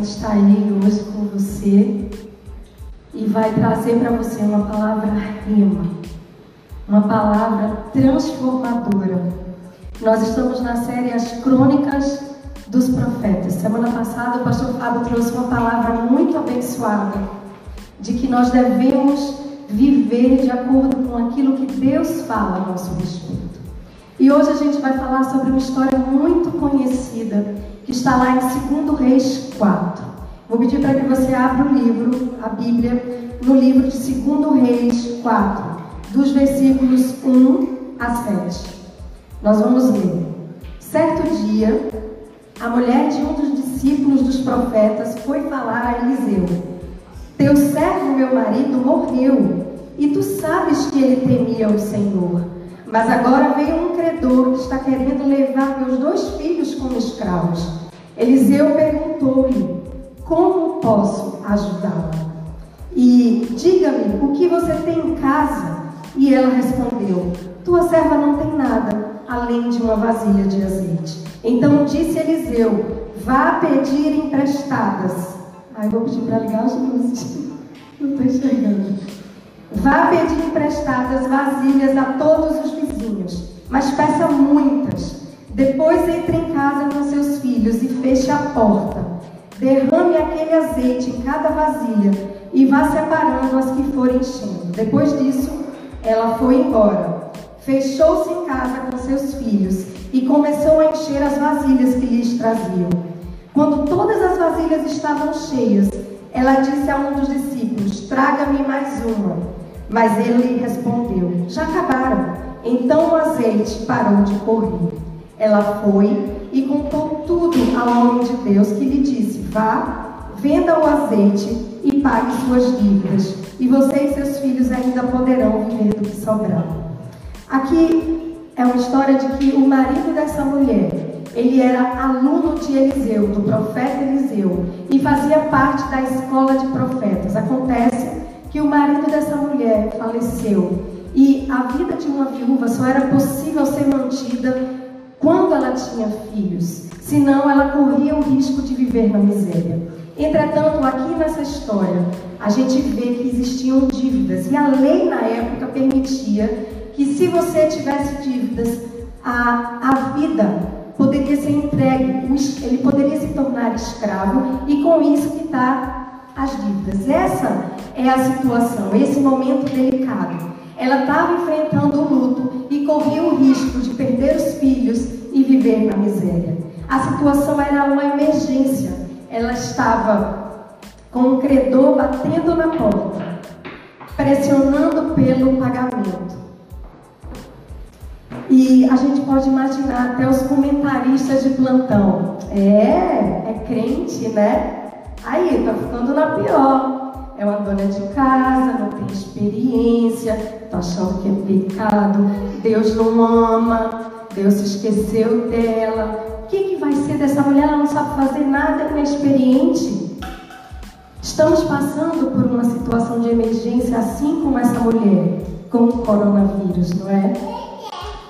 Está aí hoje com você e vai trazer para você uma palavra rima, uma palavra transformadora. Nós estamos na série As Crônicas dos Profetas. Semana passada o pastor Fábio trouxe uma palavra muito abençoada de que nós devemos viver de acordo com aquilo que Deus fala a nosso respeito. E hoje a gente vai falar sobre uma história muito conhecida que está lá em 2 Reis 4. Vou pedir para que você abra o livro, a Bíblia, no livro de 2 Reis 4, dos versículos 1 a 7. Nós vamos ler. Certo dia, a mulher de um dos discípulos dos profetas foi falar a Eliseu: Teu servo, meu marido, morreu, e tu sabes que ele temia o Senhor. Mas agora veio um credor que está querendo levar meus dois filhos como escravos. Eliseu perguntou-lhe: Como posso ajudá-la? E diga-me o que você tem em casa. E ela respondeu: Tua serva não tem nada além de uma vasilha de azeite. Então disse Eliseu: Vá pedir emprestadas. Aí vou pedir para ligar as luzes. Não estou enxergando. Vá pedir emprestadas vasilhas a todos os vizinhos, mas peça muitas. Depois entre em casa com seus filhos e feche a porta. Derrame aquele azeite em cada vasilha e vá separando as que forem enchendo. Depois disso, ela foi embora. Fechou-se em casa com seus filhos e começou a encher as vasilhas que lhes traziam. Quando todas as vasilhas estavam cheias, ela disse a um dos discípulos: Traga-me mais uma. Mas ele respondeu: Já acabaram. Então o azeite parou de correr. Ela foi e contou tudo ao homem de Deus que lhe disse: Vá, venda o azeite e pague suas dívidas, e você e seus filhos ainda poderão viver do que sobrar. Aqui é uma história de que o marido dessa mulher, ele era aluno de Eliseu, do profeta Eliseu, e fazia parte da escola de profetas. Acontece que o marido dessa mulher faleceu e a vida de uma viúva só era possível ser mantida quando ela tinha filhos, senão ela corria o risco de viver na miséria. Entretanto, aqui nessa história, a gente vê que existiam dívidas e a lei na época permitia que se você tivesse dívidas, a, a vida poderia ser entregue, ele poderia se tornar escravo e com isso quitar as dívidas. Essa é a situação, esse momento delicado. Ela estava enfrentando o luto e corria o risco de perder os filhos e viver na miséria. A situação era uma emergência. Ela estava com um credor batendo na porta, pressionando pelo pagamento. E a gente pode imaginar até os comentaristas de plantão. É, é crente, né? Aí tá ficando na pior. É uma dona de casa, não tem experiência, tá achando que é pecado, Deus não ama, Deus se esqueceu dela. Que, que vai ser dessa mulher? Ela não sabe fazer nada, é experiente. Estamos passando por uma situação de emergência, assim como essa mulher, com o coronavírus, não é?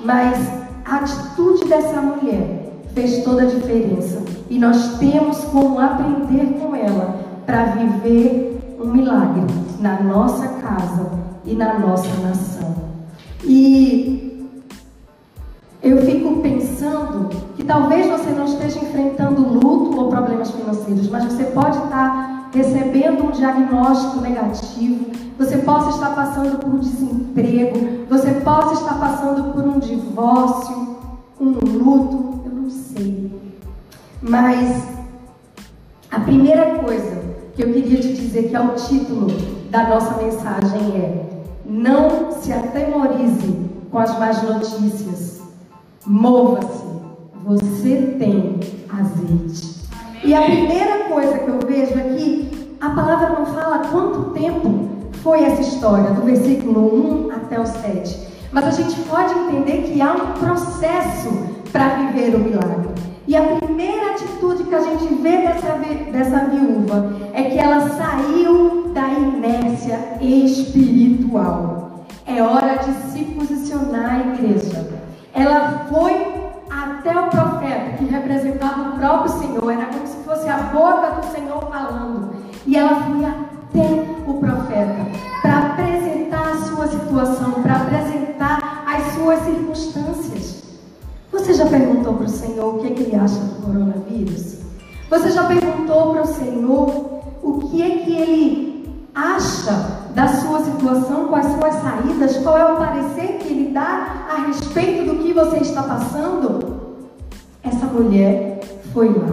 Mas a atitude dessa mulher fez toda a diferença. E nós temos como aprender com ela para viver um milagre na nossa casa e na nossa nação. E eu fico pensando que talvez você não esteja enfrentando luto ou problemas financeiros, mas você pode estar recebendo um diagnóstico negativo, você possa estar passando por desemprego, você possa estar passando por um divórcio, um luto, sei. Mas a primeira coisa que eu queria te dizer, que é o título da nossa mensagem, é: Não se atemorize com as más notícias. Mova-se. Você tem azeite. E a primeira coisa que eu vejo aqui, a palavra não fala quanto tempo foi essa história, do versículo 1 até o 7. Mas a gente pode entender que há um processo para viver o milagre. E a primeira atitude que a gente vê dessa, dessa viúva é que ela saiu da inércia espiritual. É hora de se posicionar, igreja. Ela foi até o profeta, que representava o próprio Senhor, era como se fosse a boca do Senhor falando. E ela foi até o profeta para apresentar a sua situação, para apresentar as suas circunstâncias. Você já perguntou para o Senhor o que, é que ele acha do coronavírus? Você já perguntou para o Senhor o que é que ele acha da sua situação, quais são as saídas, qual é o parecer que ele dá a respeito do que você está passando? Essa mulher foi lá.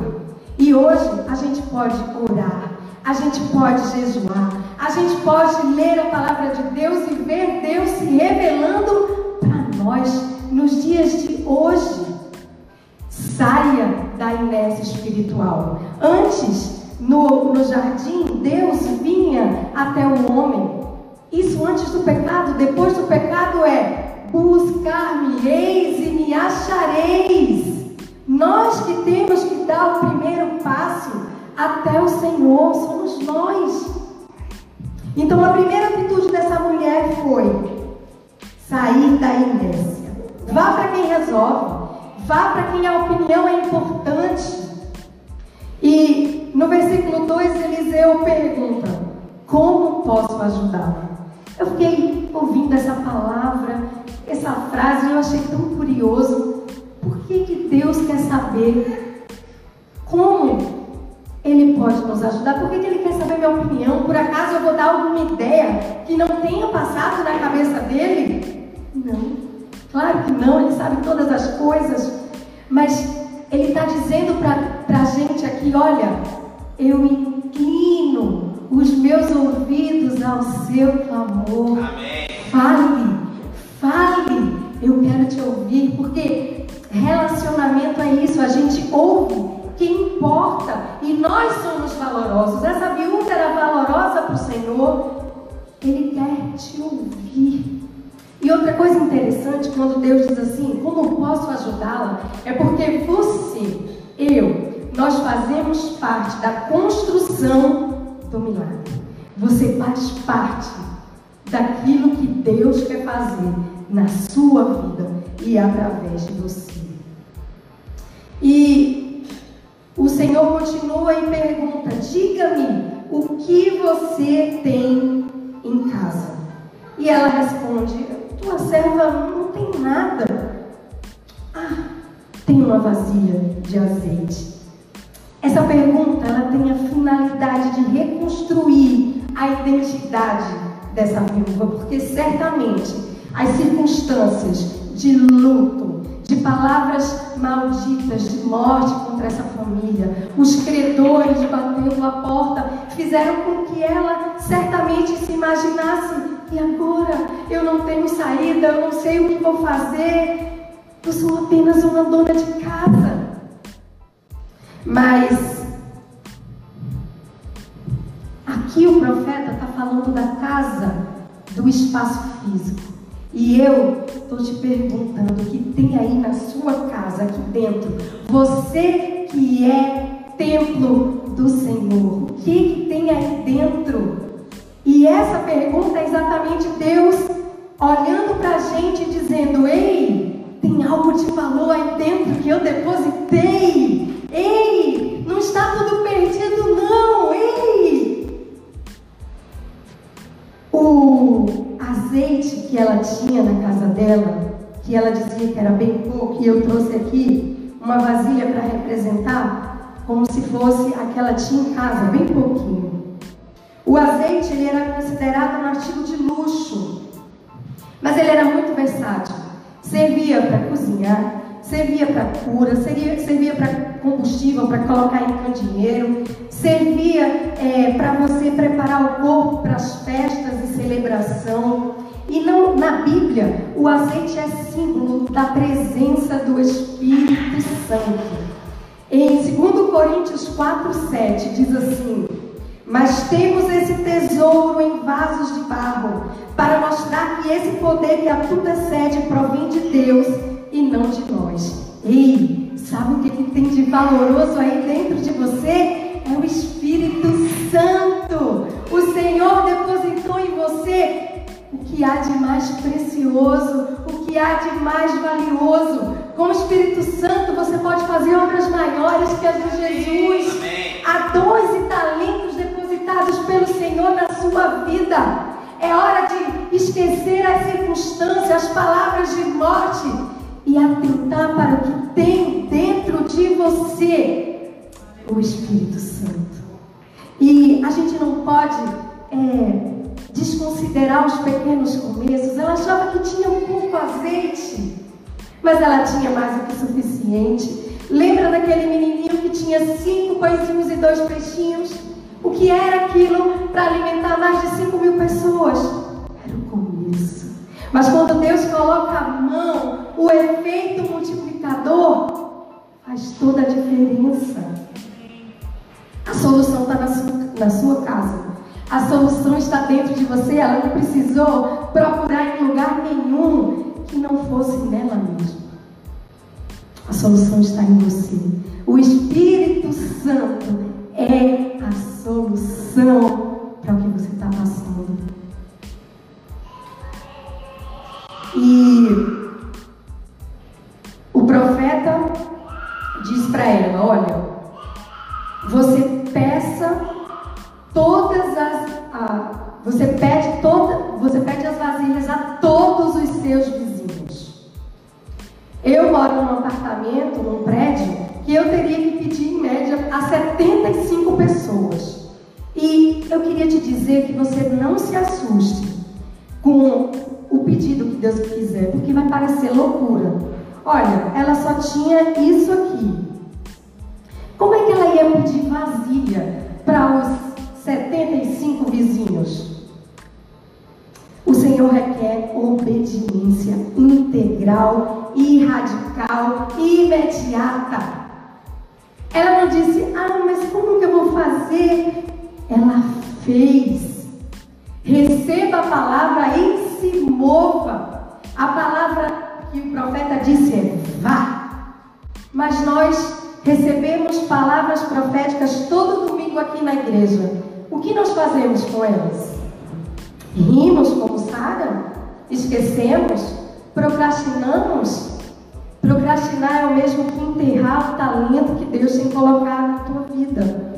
E hoje a gente pode orar, a gente pode jejuar, a gente pode ler a palavra de Deus e ver Deus se revelando para nós nos dias de hoje. Saia da inércia espiritual. Antes, no, no jardim, Deus vinha até o homem. Isso antes do pecado, depois do pecado é buscar-me-eis e me achareis. Nós que temos que dar o primeiro passo até o Senhor, somos nós. Então a primeira atitude dessa mulher foi sair da inércia. Vá para quem resolve, vá para quem a opinião é importante. E no versículo 2, Eliseu pergunta: Como posso ajudá-la? Eu fiquei ouvindo essa palavra, essa frase, e eu achei tão curioso. Por que, que Deus quer saber como Ele pode nos ajudar? Por que, que Ele quer saber minha opinião? Por acaso eu vou dar alguma ideia que não tenha passado na cabeça dele? Não. Claro que não, Ele sabe todas as coisas. Mas Ele está dizendo para a gente aqui: olha, eu inclino os meus ouvidos ao seu clamor. Amém. Fale, fale. Eu quero te ouvir, porque relacionamento é isso. A gente ouve quem importa e nós somos valorosos. Essa viúva era valorosa para o Senhor. Ele quer te ouvir. E outra coisa interessante, quando Deus diz assim, como posso ajudá-la? É porque você, eu, nós fazemos parte da construção do milagre. Você faz parte daquilo que Deus quer fazer na sua vida e através de você. E o Senhor continua e pergunta: diga-me o que você tem em casa. E ela responde: tua serva não tem nada. Ah, tem uma vasilha de azeite. Essa pergunta ela tem a finalidade de reconstruir a identidade dessa viúva, porque certamente as circunstâncias de luto, de palavras malditas, de morte contra essa família, os credores batendo a porta, fizeram com que ela certamente se imaginasse: e agora? Eu não tenho saída, eu não sei o que vou fazer, eu sou apenas uma dona de casa. Mas aqui o profeta está falando da casa, do espaço físico. E eu estou te perguntando o que tem aí na sua casa, aqui dentro. Você que é templo do Senhor, o que, que tem aí dentro? E essa pergunta é exatamente Deus olhando para a gente e dizendo: Ei, tem algo de valor aí dentro que eu depositei. Ei, não está tudo perdido, não. Ei! O azeite que ela tinha na casa dela, que ela dizia que era bem pouco, e eu trouxe aqui uma vasilha para representar, como se fosse a que ela tinha em casa, bem pouquinho. O azeite ele era considerado um artigo de luxo, mas ele era muito versátil. Servia para cozinhar, servia para cura, servia, servia para combustível para colocar em candeeiro, servia é, para você preparar o corpo para as festas e celebração. E não, na Bíblia, o azeite é símbolo da presença do Espírito Santo. Em 2 Coríntios 4, 7 diz assim: Mas temos esse tesouro em vasos de barro, para mostrar que esse poder que a tudo excede provém de Deus e não de nós. Ei, Sabe o que, que tem de valoroso aí dentro de você? É o Espírito Santo. O Senhor depositou em você o que há de mais precioso, o que há de mais valioso. Com o Espírito Santo você pode fazer obras maiores que as de Jesus. Amém. Há dons e talentos depositados pelo Senhor na sua vida. É hora de esquecer as circunstâncias, as palavras de morte e atentar para o que tem dentro de você o Espírito Santo. E a gente não pode é, desconsiderar os pequenos começos. Ela achava que tinha um pouco azeite mas ela tinha mais do que suficiente. Lembra daquele menininho que tinha cinco pãezinhos e dois peixinhos? O que era aquilo para alimentar mais de cinco mil pessoas? Era o começo. Mas quando Deus coloca a mão, o efeito multiplicador faz toda a diferença. A solução está na na sua casa. A solução está dentro de você. Ela não precisou procurar em lugar nenhum que não fosse nela mesma. A solução está em você. O Espírito Santo é solução para o que você está passando. E o profeta diz para ela: Olha, você peça todas as. Você pede toda, você pede as vasilhas a todos os seus vizinhos eu moro num apartamento, num prédio, que eu teria que pedir em média a 75 pessoas. E eu queria te dizer que você não se assuste com o pedido que Deus quiser, porque vai parecer loucura. Olha, ela só tinha isso aqui. Como é que ela ia pedir vasilha para os 75 vizinhos? O Senhor requer obediência integral e radical e imediata. Ela não disse, ah, mas como que eu vou fazer? Ela fez. Receba a palavra e se mova. A palavra que o profeta disse é vá. Mas nós recebemos palavras proféticas todo domingo aqui na igreja. O que nós fazemos com elas? Rimos como Sara? Esquecemos? Procrastinamos? Procrastinar é o mesmo que enterrar o talento que Deus tem colocado na tua vida.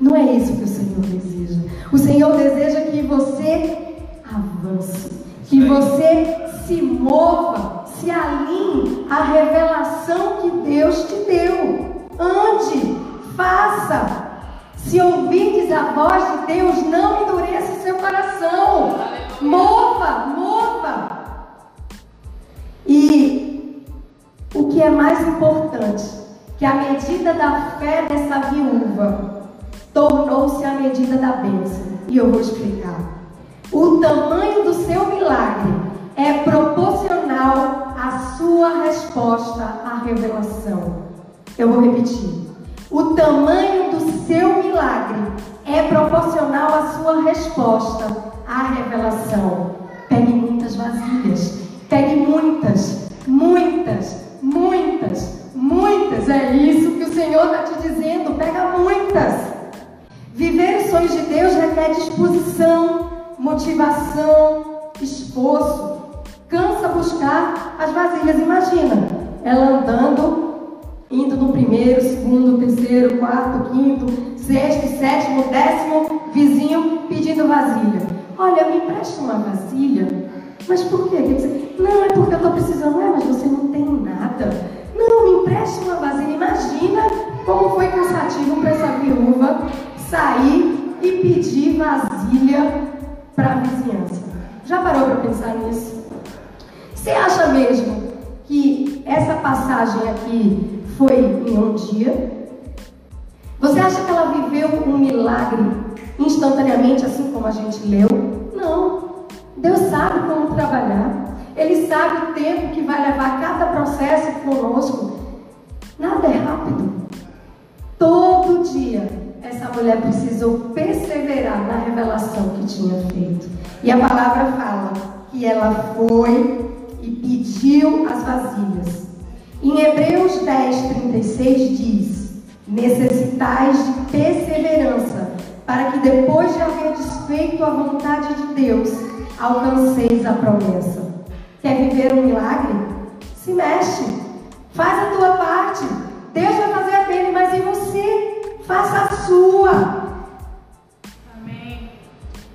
Não é isso que o Senhor deseja. O Senhor deseja que você avance, que você se mova, se alinhe à revelação que Deus te deu. Ande, faça, se ouvirdes a voz de Deus, não endureça o seu coração. Mova, mova. E o que é mais importante, que a medida da fé dessa viúva tornou-se a medida da bênção. E eu vou explicar. O tamanho do seu milagre é proporcional à sua resposta à revelação. Eu vou repetir. O tamanho do seu milagre é proporcional à sua resposta à revelação. Pegue muitas vasilhas, pegue muitas, muitas, muitas, muitas. É isso que o Senhor está te dizendo. Pega muitas. Viver os sonhos de Deus requer disposição, motivação, esforço. Cansa buscar as vasilhas. Imagina ela andando indo no primeiro, segundo, terceiro, quarto, quinto, sexto, sétimo, décimo vizinho pedindo vasilha. Olha, me empresta uma vasilha. Mas por quê? Não, é porque eu estou precisando. É, mas você não tem nada. Não, me empreste uma vasilha. Imagina como foi cansativo para essa viúva sair e pedir vasilha para a vizinhança. Já parou para pensar nisso? Você acha mesmo que essa passagem aqui foi em um dia? Você acha que ela viveu um milagre instantaneamente, assim como a gente leu? Não. Deus sabe como trabalhar. Ele sabe o tempo que vai levar cada processo conosco. Nada é rápido. Todo dia essa mulher precisou perseverar na revelação que tinha feito. E a palavra fala que ela foi e pediu as vasilhas. Em Hebreus 10, 36 diz: Necessitais de perseverança, para que depois de haver desfeito a vontade de Deus, alcanceis a promessa. Quer viver um milagre? Se mexe. Faz a tua parte. Deus vai fazer a dele, mas e você? Faça a sua. Amém.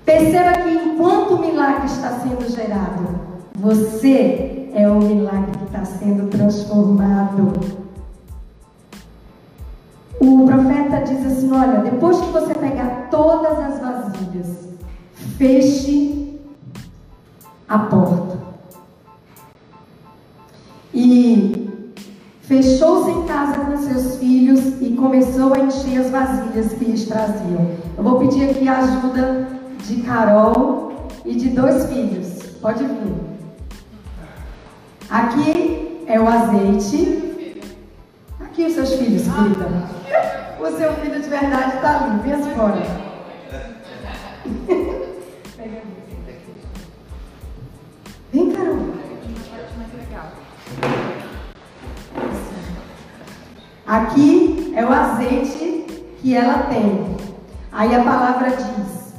Perceba que enquanto o milagre está sendo gerado, você é o milagre que está sendo transformado. O profeta diz assim: Olha, depois que você pegar todas as vasilhas, feche a porta. E fechou-se em casa com seus filhos e começou a encher as vasilhas que lhes traziam. Eu vou pedir aqui a ajuda de Carol e de dois filhos. Pode vir. Aqui é o azeite. Aqui os seus filhos, querida. O seu filho de verdade está ali, vem fora. Vem, Carol. Aqui é o azeite que ela tem. Aí a palavra diz: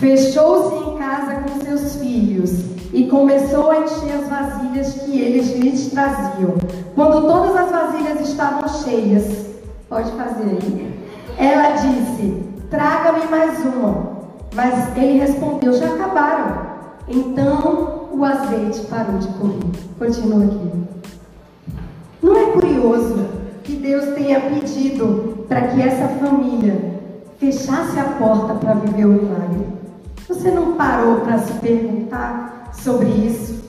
Fechou-se em casa com seus filhos e começou a encher as vasilhas que eles lhes traziam. Quando todas as vasilhas estavam cheias, pode fazer aí. Ela disse: Traga-me mais uma. Mas ele respondeu: Já acabaram. Então o azeite parou de correr. Continua aqui. Não é curioso que Deus tenha pedido para que essa família fechasse a porta para viver o milagre? Você não parou para se perguntar sobre isso?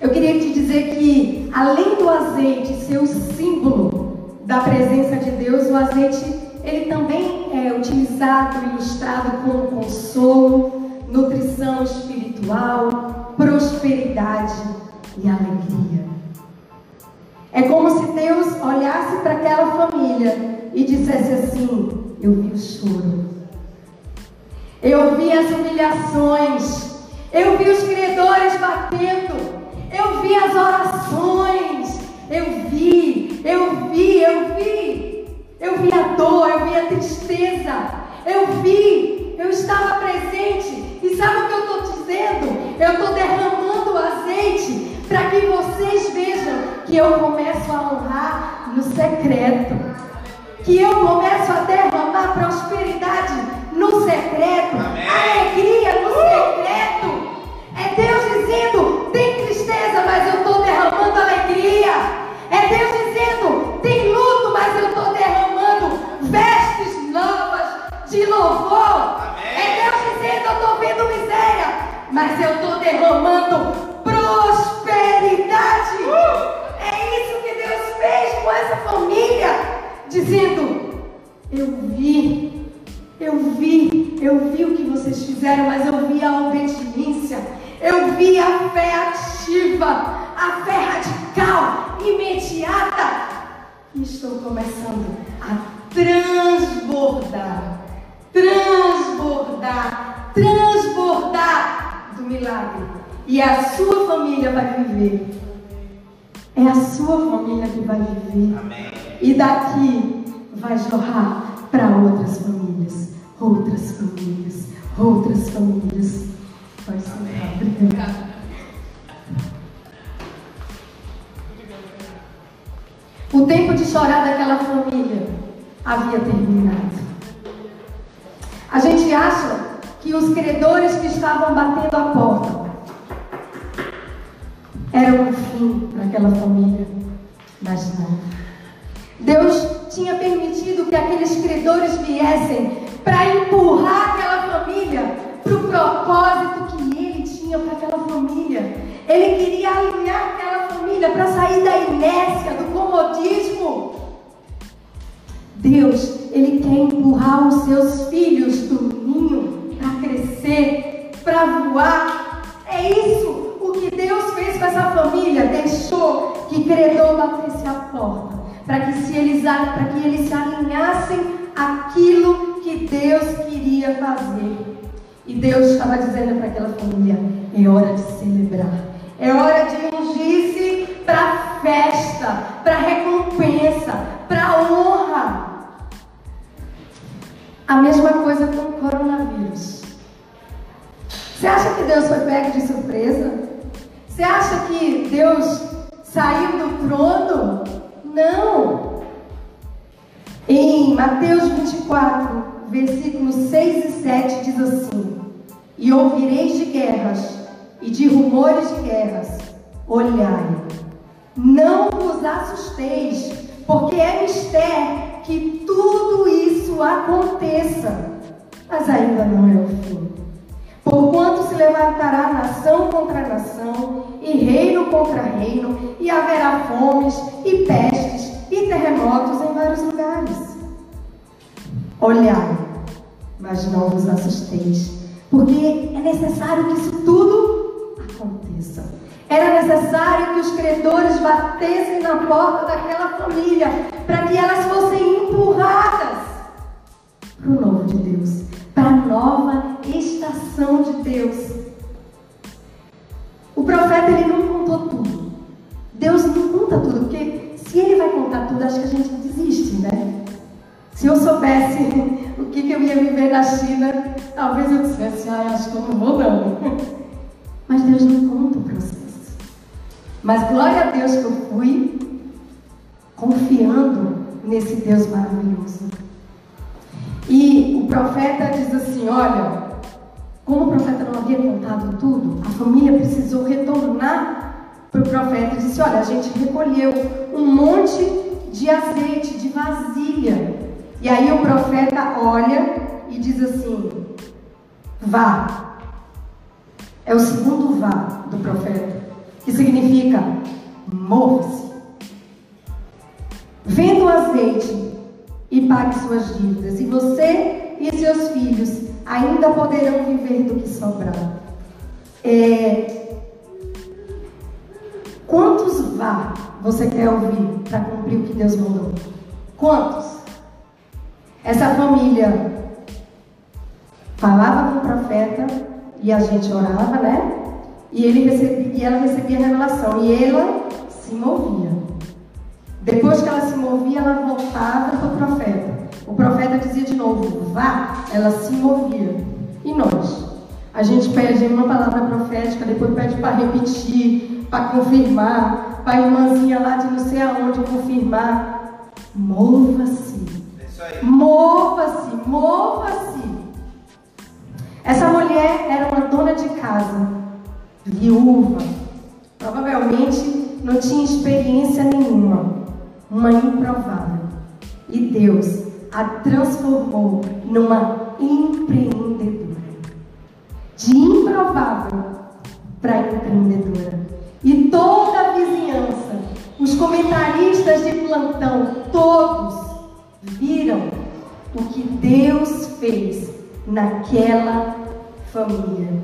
Eu queria te dizer que, além do azeite ser o símbolo da presença de Deus, o azeite ele também é utilizado, ilustrado como consolo, nutrição espiritual, prosperidade e alegria. É como se Deus olhasse para aquela família e dissesse assim: Eu vi o choro, eu vi as humilhações, eu vi os credores batendo, eu vi as orações, eu vi, eu vi, eu vi, eu vi a dor, eu vi a tristeza, eu vi, eu estava presente. E sabe o que eu estou dizendo? Eu estou derramando o azeite para que vocês vejam que eu começo a honrar no secreto. Que eu começo a derramar prosperidade no secreto, Amém. alegria no secreto. É Deus dizendo: tem tristeza, mas eu estou derramando alegria. É Deus dizendo: tem luto, mas eu estou derramando vestes novas de louvor. É Deus dizendo: eu estou vendo miséria, mas eu estou derramando prosperidade. É isso que Deus fez com essa família, dizendo: eu vi, eu vi, eu vi o que vocês fizeram, mas eu vi a obediência, eu vi a fé ativa, a fé radical, imediata. E estou começando a transbordar transbordar, transbordar do milagre. E a sua família vai viver. É a sua família que vai viver. Amém. E daqui vai jorrar para outras famílias, outras famílias, outras famílias. Pode ser. Obrigada. O tempo de chorar daquela família havia terminado. A gente acha que os credores que estavam batendo a porta eram o fim para aquela família, mas não. Deus tinha permitido que aqueles credores viessem para empurrar aquela família para o propósito que ele tinha para aquela família. Ele queria alinhar aquela família para sair da inércia, do comodismo. Deus ele quer empurrar os seus filhos do ninho para crescer, para voar. É isso o que Deus fez com essa família. Deixou que credor batesse a porta, para que, se eles, para que eles se alinhassem aquilo que Deus queria fazer. E Deus estava dizendo para aquela família: é hora de celebrar, é hora de ungir-se para festa, para recompensa, para honra. A mesma coisa com o coronavírus. Você acha que Deus foi pego de surpresa? Você acha que Deus saiu do trono? Não. Em Mateus 24, versículos 6 e 7 diz assim: E ouvireis de guerras e de rumores de guerras, olhai, não vos assusteis, porque é mistério que aconteça, mas ainda não é o fim. Porquanto se levantará nação contra nação, e reino contra reino, e haverá fomes, e pestes, e terremotos em vários lugares. Olhai, mas não vos assusteis, porque é necessário que isso tudo aconteça. Era necessário que os credores batessem na porta daquela família para que elas fossem empurradas para o novo de Deus, para a nova estação de Deus. O profeta ele não contou tudo. Deus não conta tudo, porque se ele vai contar tudo, acho que a gente desiste, né? Se eu soubesse o que, que eu ia viver na China, talvez eu dissesse, ah, acho que eu não vou não. Mas Deus não conta o processo. Mas glória a Deus que eu fui confiando nesse Deus maravilhoso. E o profeta diz assim: olha, como o profeta não havia contado tudo, a família precisou retornar para o profeta e disse: olha, a gente recolheu um monte de azeite, de vasilha. E aí o profeta olha e diz assim: vá. É o segundo vá do profeta que significa move-se. Venda o azeite e pague suas dívidas, e você e seus filhos ainda poderão viver do que sobrar. É... Quantos vá você quer ouvir para cumprir o que Deus mandou? Quantos? Essa família falava com o profeta e a gente orava, né? E, ele recebia, e ela recebia a revelação. E ela se movia. Depois que ela se movia, ela voltava para o profeta. O profeta dizia de novo, vá. Ela se movia. E nós? A gente pede uma palavra profética, depois pede para repetir, para confirmar, para a irmãzinha lá de não sei aonde confirmar. Mova-se. É mova-se, mova-se. Essa mulher era uma dona de casa viúva, provavelmente não tinha experiência nenhuma, uma improvável. E Deus a transformou numa empreendedora. De improvável para empreendedora. E toda a vizinhança, os comentaristas de plantão, todos viram o que Deus fez naquela família.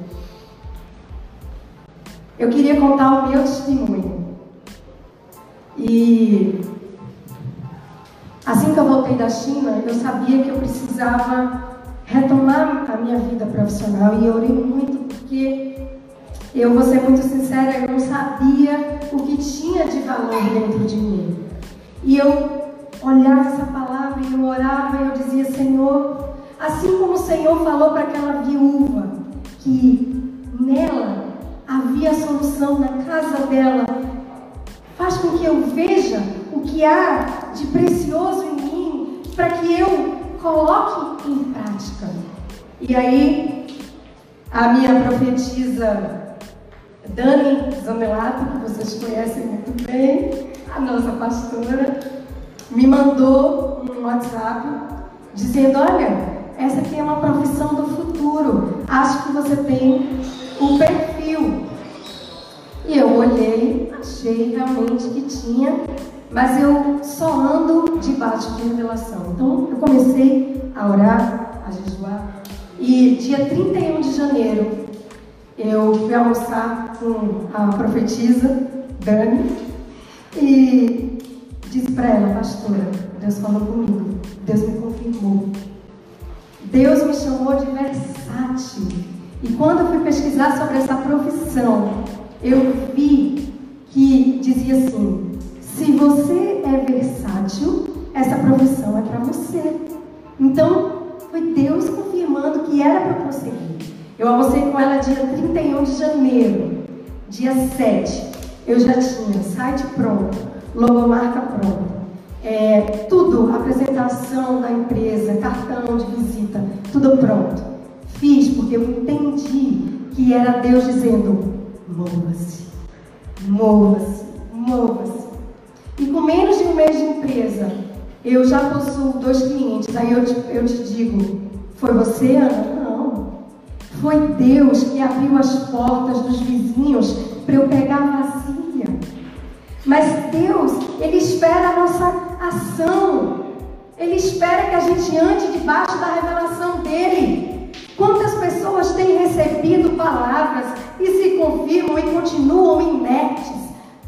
Eu queria contar o meu testemunho. E assim que eu voltei da China, eu sabia que eu precisava retomar a minha vida profissional e eu orei muito porque eu vou ser muito sincera, eu não sabia o que tinha de valor dentro de mim. E eu olhava essa palavra e eu orava e eu dizia, Senhor, assim como o Senhor falou para aquela viúva que nela havia solução na casa dela. Faz com que eu veja o que há de precioso em mim para que eu coloque em prática. E aí, a minha profetisa Dani Zamelato, que vocês conhecem muito bem, a nossa pastora, me mandou um WhatsApp dizendo: Olha, essa aqui é uma profissão do futuro. Acho que você tem o perfil. E eu olhei, achei realmente que tinha, mas eu só ando debaixo de revelação. Então eu comecei a orar, a jejuar. E dia 31 de janeiro eu fui almoçar com a profetisa Dani e disse para ela, pastora, Deus falou comigo, Deus me confirmou. Deus me chamou de versátil. E quando eu fui pesquisar sobre essa profissão, eu vi que dizia assim: você é versátil, essa profissão é para você. Então, foi Deus confirmando que era para prosseguir. Eu almocei com ela dia 31 de janeiro, dia 7. eu já tinha site pronto, logomarca pronta, é, tudo, apresentação da empresa, cartão de visita, tudo pronto. Fiz porque eu entendi que era Deus dizendo: mova-se, mova-se, mova-se. E com menos de um mês de empresa, eu já possuo dois clientes. Aí eu te, eu te digo: foi você, Ana? Não. Foi Deus que abriu as portas dos vizinhos para eu pegar vazia. Mas Deus, Ele espera a nossa ação. Ele espera que a gente ande debaixo da revelação dEle. Quantas pessoas têm recebido palavras e se confirmam e continuam inertes,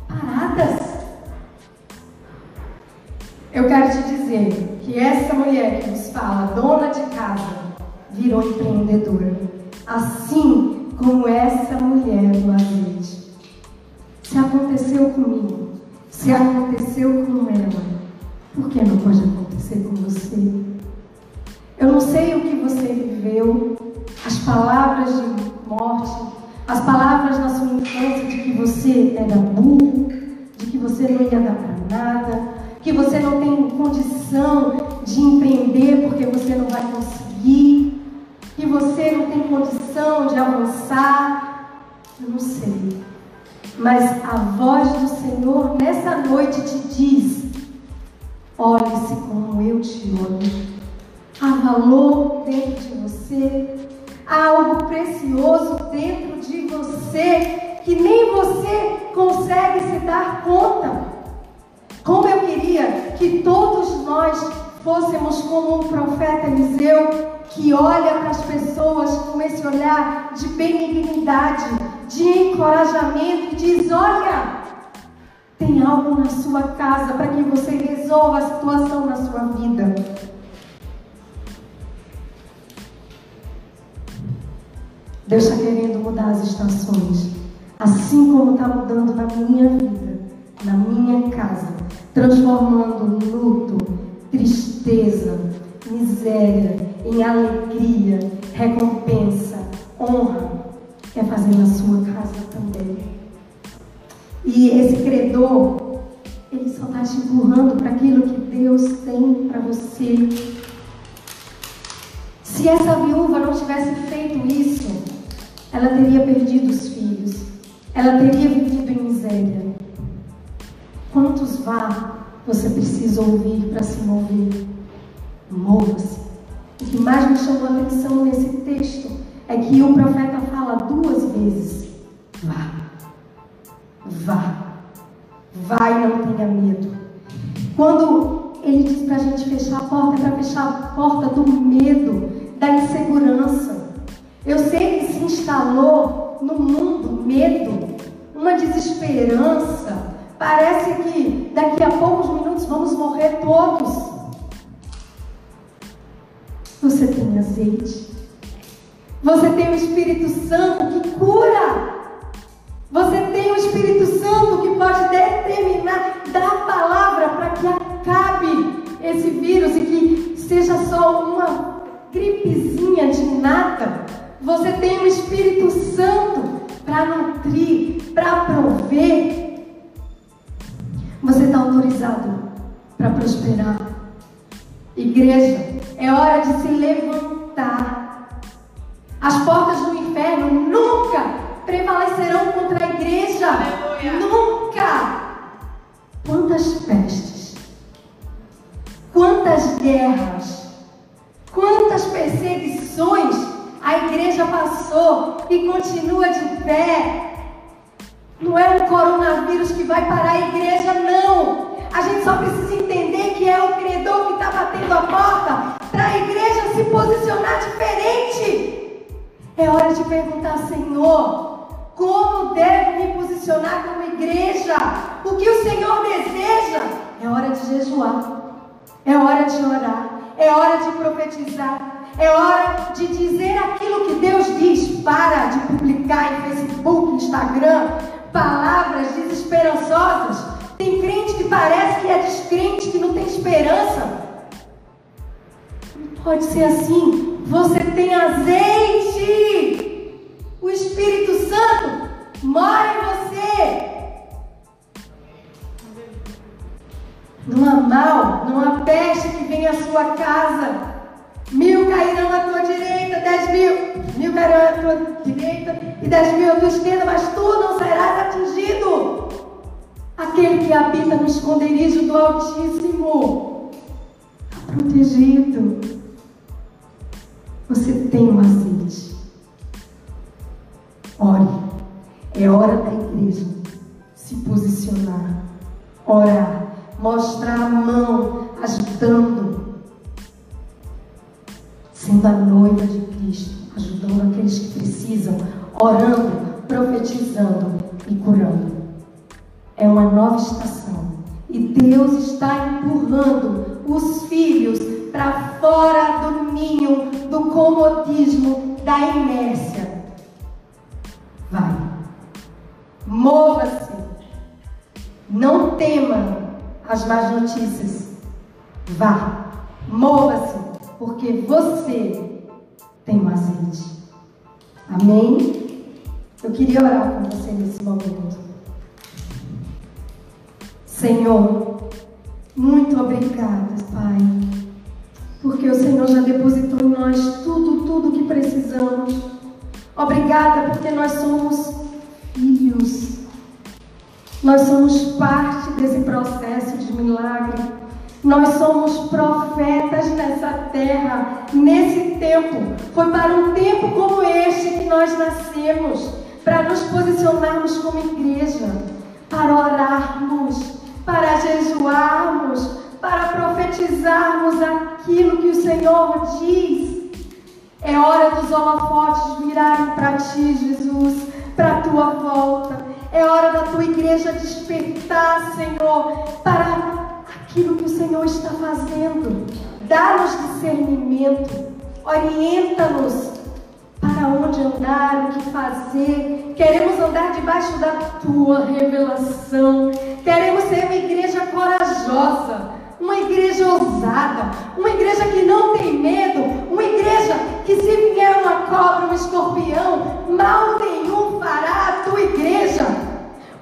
paradas? Eu quero te dizer que essa mulher que nos fala, dona de casa, virou empreendedora. Assim como essa mulher do azeite. Se aconteceu comigo, se aconteceu com ela, por que não pode acontecer com você? Eu não sei o que você viveu, as palavras de morte, as palavras na sua infância de que você era burro, de que você não ia dar para nada, que você não tem condição de empreender porque você não vai conseguir, que você não tem condição de avançar. Eu não sei. Mas a voz do Senhor nessa noite te diz: olhe-se como eu te olho. Há valor dentro de você, há algo precioso dentro de você que nem você consegue se dar conta. Como eu que todos nós fôssemos como um profeta Eliseu, que olha para as pessoas com esse olhar de benignidade, de encorajamento e diz: Olha, tem algo na sua casa para que você resolva a situação na sua vida. Deus está querendo mudar as estações, assim como está mudando na minha vida, na minha casa, transformando luto, tristeza, miséria em alegria, recompensa, honra, quer fazer na sua casa também. E esse credor, ele só está te empurrando para aquilo que Deus tem para você. Se essa viúva não tivesse feito isso, ela teria perdido os filhos, ela teria vivido em miséria. Quantos vá você precisa ouvir para se mover? Mova-se. O que mais me chamou a atenção nesse texto é que o profeta fala duas vezes: vá, vá, vá e não tenha medo. Quando ele diz para a gente fechar a porta, é para fechar a porta do medo, da insegurança. Eu sei que se instalou no mundo medo, uma desesperança. Parece que daqui a poucos minutos vamos morrer todos. Você tem azeite. Você tem o Espírito Santo que cura. Você tem o Espírito Santo que pode determinar, dar a palavra para que acabe esse vírus e que seja só uma gripezinha de nada. Você tem o Espírito Santo para nutrir, para prover. Você está autorizado para prosperar. Igreja, é hora de se levantar. As portas do inferno nunca prevalecerão contra a igreja. Aleluia. Nunca. Quantas pestes, quantas guerras, quantas perseguições a igreja passou e continua de pé. Não é um coronavírus que vai parar a igreja, não. A gente só precisa entender que é o credor que está batendo a porta para a igreja se posicionar diferente. É hora de perguntar, Senhor, como devo me posicionar como igreja? O que o Senhor deseja? É hora de jejuar, é hora de orar, é hora de profetizar, é hora de dizer aquilo que Deus diz. Para de publicar em Facebook, Instagram, palavras desesperançosas. Tem crente que parece que é descrente, que não tem esperança. Não pode ser assim. Você tem azeite. O Espírito Santo mora em você. Não há mal, não há peste que vem à sua casa. Mil cairão à tua direita, dez mil. Mil cairão à tua direita, e dez mil à tua esquerda, mas tu não serás atingido. Aquele que habita no esconderijo do Altíssimo está protegido. Você tem um azeite. Ore. É hora você tem um azeite. Amém? Eu queria orar com você nesse momento. Senhor, muito obrigada, Pai, porque o Senhor já depositou em nós tudo, tudo que precisamos. Obrigada porque nós somos filhos. Nós somos parte desse processo de milagre. Nós somos profetas nessa terra, nesse tempo. Foi para um tempo como este que nós nascemos, para nos posicionarmos como igreja, para orarmos, para jejuarmos, para profetizarmos aquilo que o Senhor diz. É hora dos holofotes virarem para ti, Jesus, para a tua volta. É hora da tua igreja despertar, Senhor, para aquilo que o Senhor está fazendo. Dá-nos discernimento, orienta-nos para onde andar, o que fazer. Queremos andar debaixo da tua revelação. Queremos ser uma igreja corajosa, uma igreja ousada, uma igreja que não tem medo, uma igreja que se vier uma cobra, um escorpião, mal nenhum fará a tua igreja.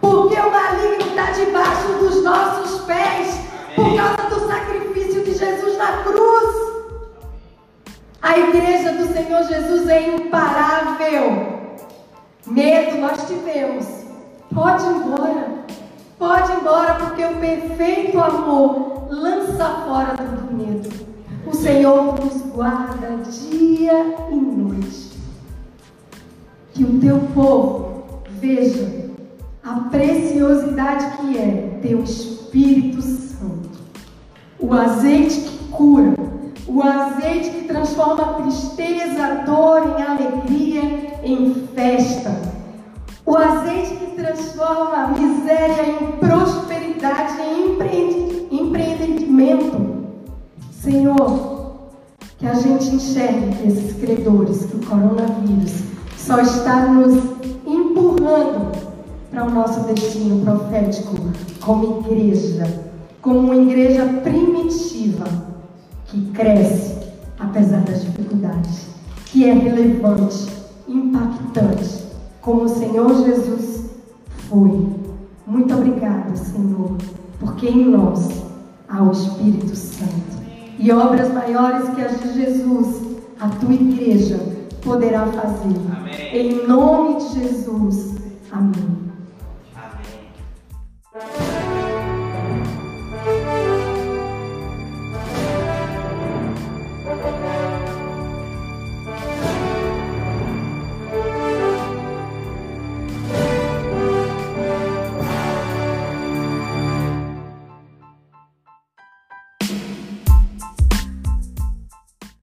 Porque o maligno está debaixo dos nossos pés, por causa do sacrifício de Jesus na cruz. A igreja do Senhor Jesus é imparável. Medo nós tivemos. Pode ir embora. Pode ir embora, porque o perfeito amor lança fora todo medo. O Senhor nos guarda dia e noite. Que o teu povo veja a preciosidade que é teu Espírito Santo. O azeite que cura o azeite que transforma a tristeza, a dor em alegria, em festa. O azeite que transforma a miséria em prosperidade, em empreendimento. Senhor, que a gente enxergue esses credores que o coronavírus só está nos empurrando para o nosso destino profético como igreja, como uma igreja primitiva que cresce apesar das dificuldades, que é relevante, impactante, como o Senhor Jesus foi. Muito obrigada, Senhor, porque em nós há o Espírito Santo. E obras maiores que as de Jesus, a tua igreja poderá fazer. Amém. Em nome de Jesus. Amém.